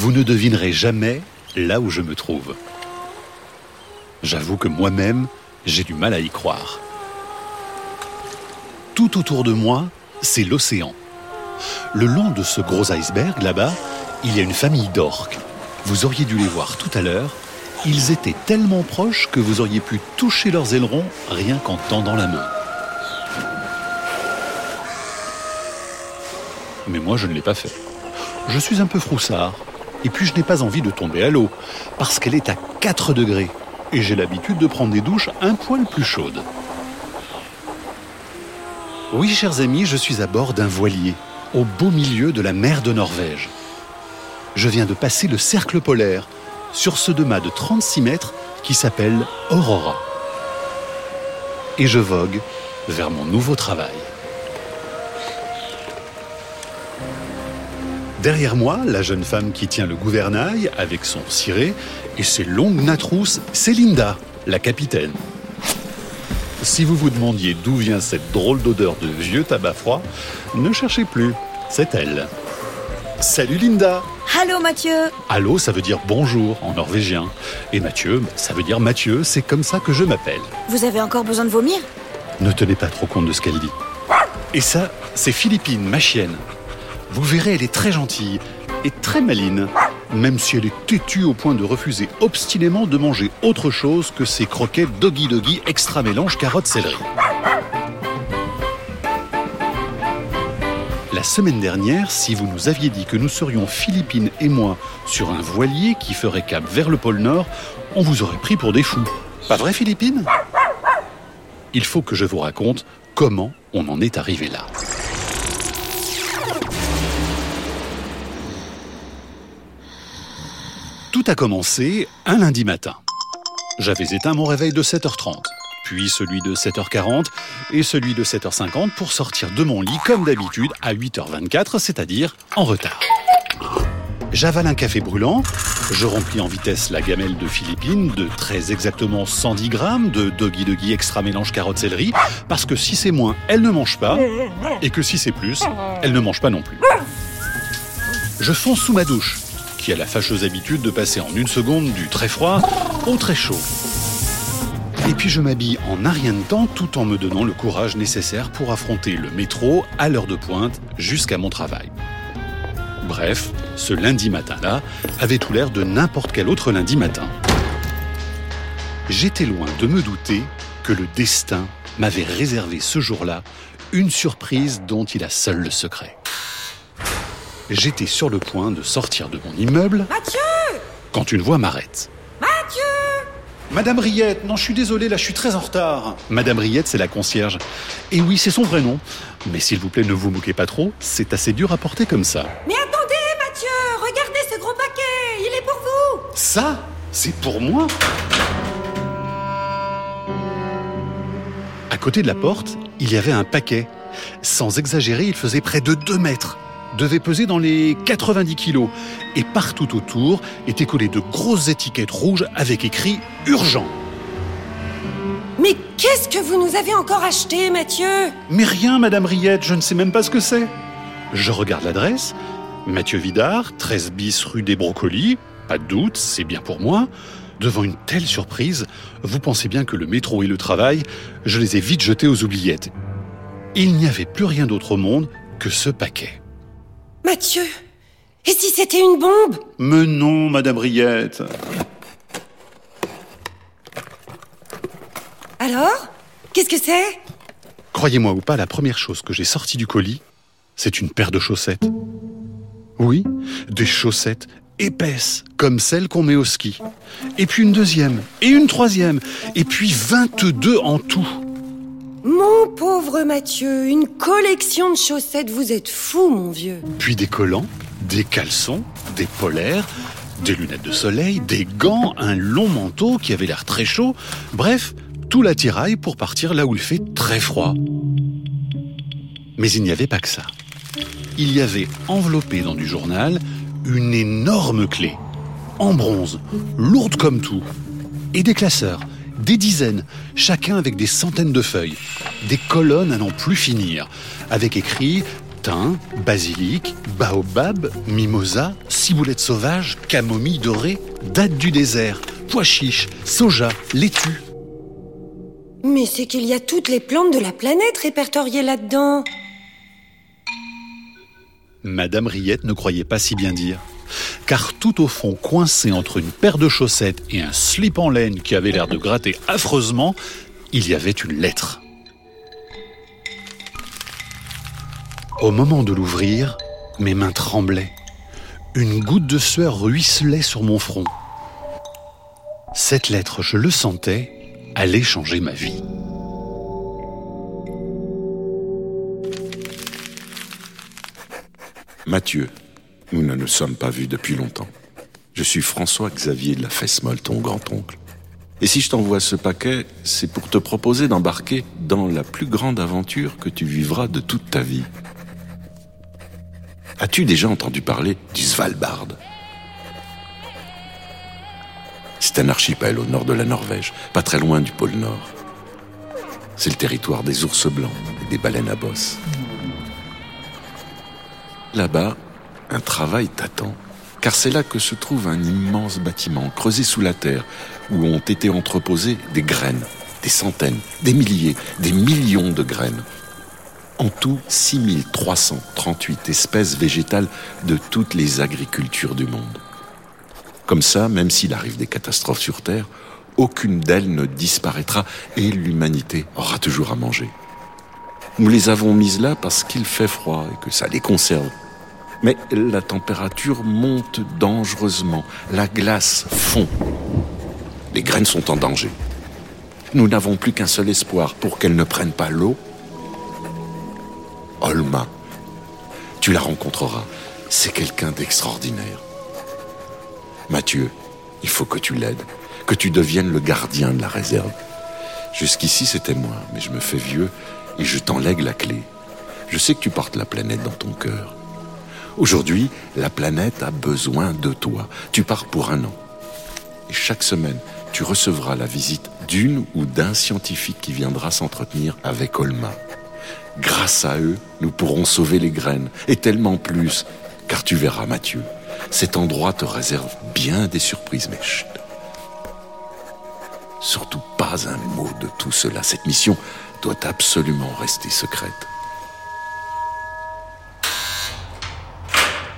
vous ne devinerez jamais là où je me trouve. J'avoue que moi-même, j'ai du mal à y croire. Tout autour de moi, c'est l'océan. Le long de ce gros iceberg, là-bas, il y a une famille d'orques. Vous auriez dû les voir tout à l'heure. Ils étaient tellement proches que vous auriez pu toucher leurs ailerons rien qu'en tendant la main. Mais moi, je ne l'ai pas fait. Je suis un peu froussard. Et puis, je n'ai pas envie de tomber à l'eau, parce qu'elle est à 4 degrés. Et j'ai l'habitude de prendre des douches un poil plus chaudes. Oui, chers amis, je suis à bord d'un voilier, au beau milieu de la mer de Norvège. Je viens de passer le cercle polaire, sur ce de mât de 36 mètres qui s'appelle Aurora. Et je vogue vers mon nouveau travail. Derrière moi, la jeune femme qui tient le gouvernail avec son ciré et ses longues nattes rousses, c'est Linda, la capitaine. Si vous vous demandiez d'où vient cette drôle d'odeur de vieux tabac froid, ne cherchez plus, c'est elle. Salut Linda Allô Mathieu Allô, ça veut dire bonjour en norvégien. Et Mathieu, ça veut dire Mathieu, c'est comme ça que je m'appelle. Vous avez encore besoin de vomir? Ne tenez pas trop compte de ce qu'elle dit. Et ça, c'est Philippine, ma chienne. Vous verrez, elle est très gentille et très maline, même si elle est têtue au point de refuser obstinément de manger autre chose que ses croquettes doggy doggy extra mélange carottes céleri. La semaine dernière, si vous nous aviez dit que nous serions Philippine et moi sur un voilier qui ferait cap vers le pôle Nord, on vous aurait pris pour des fous. Pas vrai Philippine? Il faut que je vous raconte comment on en est arrivé là. Tout a commencé un lundi matin. J'avais éteint mon réveil de 7h30, puis celui de 7h40 et celui de 7h50 pour sortir de mon lit comme d'habitude à 8h24, c'est-à-dire en retard. J'avale un café brûlant, je remplis en vitesse la gamelle de Philippine de très exactement 110 grammes de Doggy Doggy extra mélange carotte céleri, parce que si c'est moins, elle ne mange pas, et que si c'est plus, elle ne mange pas non plus. Je fonce sous ma douche, qui a la fâcheuse habitude de passer en une seconde du très froid au très chaud. Et puis je m'habille en un rien de temps tout en me donnant le courage nécessaire pour affronter le métro à l'heure de pointe jusqu'à mon travail. Bref, ce lundi matin-là avait tout l'air de n'importe quel autre lundi matin. J'étais loin de me douter que le destin m'avait réservé ce jour-là une surprise dont il a seul le secret. J'étais sur le point de sortir de mon immeuble Mathieu quand une voix m'arrête. Mathieu Madame Riette, non, je suis désolé, là, je suis très en retard. Madame Riette, c'est la concierge. Et oui, c'est son vrai nom. Mais s'il vous plaît, ne vous moquez pas trop, c'est assez dur à porter comme ça. Mais attendez Mathieu Regardez ce gros paquet Il est pour vous Ça, c'est pour moi À côté de la porte, il y avait un paquet. Sans exagérer, il faisait près de 2 mètres. Devait peser dans les 90 kilos. Et partout autour étaient collées de grosses étiquettes rouges avec écrit Urgent. Mais qu'est-ce que vous nous avez encore acheté Mathieu? Mais rien, Madame Riette, je ne sais même pas ce que c'est. Je regarde l'adresse. Mathieu Vidard, 13 bis rue des Brocolis. Pas de doute, c'est bien pour moi. Devant une telle surprise, vous pensez bien que le métro et le travail, je les ai vite jetés aux oubliettes. Il n'y avait plus rien d'autre au monde que ce paquet. Mathieu Et si c'était une bombe? Mais non, Madame Riette. Alors Qu'est-ce que c'est? Croyez-moi ou pas, la première chose que j'ai sortie du colis, c'est une paire de chaussettes. Oui, des chaussettes épaisses, comme celles qu'on met au ski. Et puis une deuxième, et une troisième, et puis 22 en tout. Mon pauvre Mathieu, une collection de chaussettes, vous êtes fou mon vieux Puis des collants, des caleçons, des polaires, des lunettes de soleil, des gants, un long manteau qui avait l'air très chaud. Bref, tout l'attirail pour partir là où il fait très froid. Mais il n'y avait pas que ça. Il y avait enveloppé dans du journal une énorme clé, en bronze, lourde comme tout, et des classeurs, des dizaines, chacun avec des centaines de feuilles, des colonnes à n'en plus finir, avec écrit thym, basilic, baobab, mimosa, ciboulette sauvage, camomille dorée, date du désert, pois chiche, soja, laitue. Mais c'est qu'il y a toutes les plantes de la planète répertoriées là-dedans. Madame Riette ne croyait pas si bien dire. Car tout au fond, coincé entre une paire de chaussettes et un slip en laine qui avait l'air de gratter affreusement, il y avait une lettre. Au moment de l'ouvrir, mes mains tremblaient. Une goutte de sueur ruisselait sur mon front. Cette lettre, je le sentais, allait changer ma vie. Mathieu, nous ne nous sommes pas vus depuis longtemps. Je suis François-Xavier de la Fesse-Molle, ton grand-oncle. Et si je t'envoie ce paquet, c'est pour te proposer d'embarquer dans la plus grande aventure que tu vivras de toute ta vie. As-tu déjà entendu parler du Svalbard? C'est un archipel au nord de la Norvège, pas très loin du pôle Nord. C'est le territoire des ours blancs et des baleines à bosse. Là-bas, un travail t'attend, car c'est là que se trouve un immense bâtiment creusé sous la terre, où ont été entreposées des graines, des centaines, des milliers, des millions de graines. En tout, 6338 espèces végétales de toutes les agricultures du monde. Comme ça, même s'il arrive des catastrophes sur Terre, aucune d'elles ne disparaîtra et l'humanité aura toujours à manger. Nous les avons mises là parce qu'il fait froid et que ça les conserve. Mais la température monte dangereusement, la glace fond. Les graines sont en danger. Nous n'avons plus qu'un seul espoir pour qu'elles ne prennent pas l'eau. Olma, tu la rencontreras. C'est quelqu'un d'extraordinaire. Mathieu, il faut que tu l'aides, que tu deviennes le gardien de la réserve. Jusqu'ici, c'était moi, mais je me fais vieux et je t'en lègue la clé. Je sais que tu portes la planète dans ton cœur. Aujourd'hui, la planète a besoin de toi. Tu pars pour un an. Et chaque semaine, tu recevras la visite d'une ou d'un scientifique qui viendra s'entretenir avec Olma. Grâce à eux, nous pourrons sauver les graines, et tellement plus, car tu verras, Mathieu, cet endroit te réserve bien des surprises, mais. Surtout pas un mot de tout cela. Cette mission doit absolument rester secrète.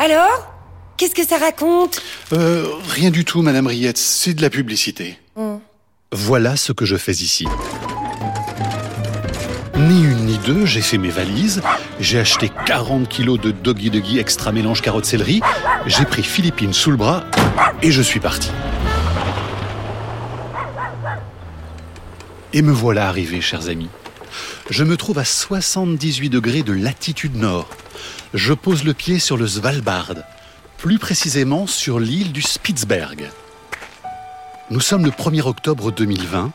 Alors Qu'est-ce que ça raconte? Euh, rien du tout, Madame Riette, c'est de la publicité. Voilà ce que je fais ici. Ni une ni deux, j'ai fait mes valises, j'ai acheté 40 kilos de doggy doggy extra mélange carotte céleri, j'ai pris Philippine sous le bras et je suis parti. Et me voilà arrivé, chers amis. Je me trouve à 78 degrés de latitude nord. Je pose le pied sur le Svalbard, plus précisément sur l'île du Spitzberg. Nous sommes le 1er octobre 2020.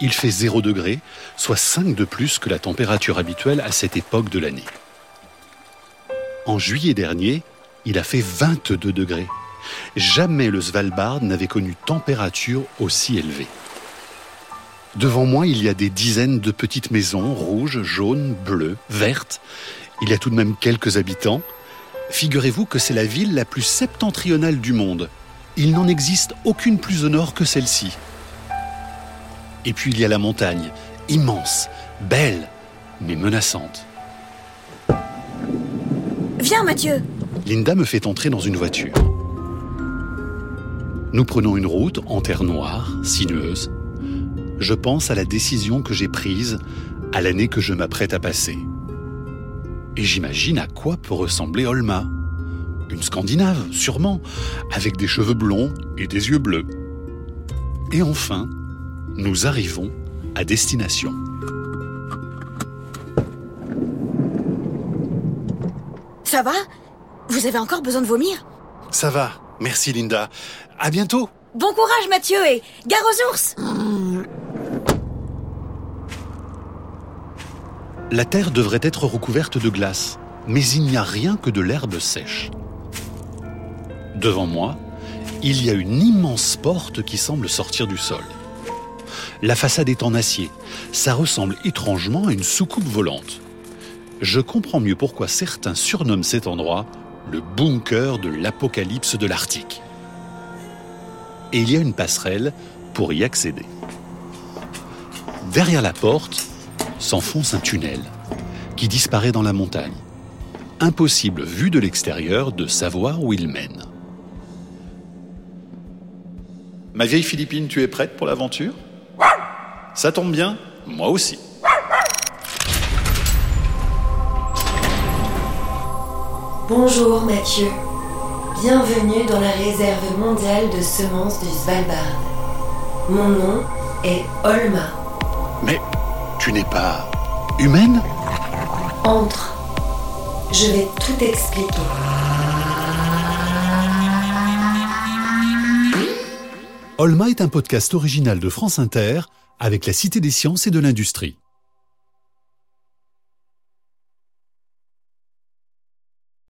Il fait 0 degré, soit 5 de plus que la température habituelle à cette époque de l'année. En juillet dernier, il a fait 22 degrés. Jamais le Svalbard n'avait connu température aussi élevée. Devant moi, il y a des dizaines de petites maisons, rouges, jaunes, bleues, vertes. Il y a tout de même quelques habitants. Figurez-vous que c'est la ville la plus septentrionale du monde. Il n'en existe aucune plus au nord que celle-ci. Et puis il y a la montagne, immense, belle, mais menaçante. Viens, Mathieu Linda me fait entrer dans une voiture. Nous prenons une route en terre noire, sinueuse. Je pense à la décision que j'ai prise à l'année que je m'apprête à passer. Et j'imagine à quoi peut ressembler Olma. Une Scandinave, sûrement, avec des cheveux blonds et des yeux bleus. Et enfin, nous arrivons à destination. Ça va? Vous avez encore besoin de vomir? Ça va, merci Linda. À bientôt. Bon courage, Mathieu, et gare aux ours La terre devrait être recouverte de glace, mais il n'y a rien que de l'herbe sèche. Devant moi, il y a une immense porte qui semble sortir du sol. La façade est en acier. Ça ressemble étrangement à une soucoupe volante. je comprends mieux pourquoi certains surnomment cet endroit le bunker de l'apocalypse de l'Arctique. Et il y a une passerelle pour y accéder. Derrière la porte s'enfonce un tunnel qui disparaît dans la montagne. Impossible, vu de l'extérieur, de savoir où il mène. Ma vieille Philippine, tu es prête pour l'aventure? Ça tombe bien, moi aussi. Bonjour Mathieu. Bienvenue dans la réserve mondiale de semences du Svalbard. Mon nom est Olma. Mais tu n'es pas humaine? Entre. Je vais tout expliquer. Olma est un podcast original de France Inter avec la Cité des sciences et de l'industrie.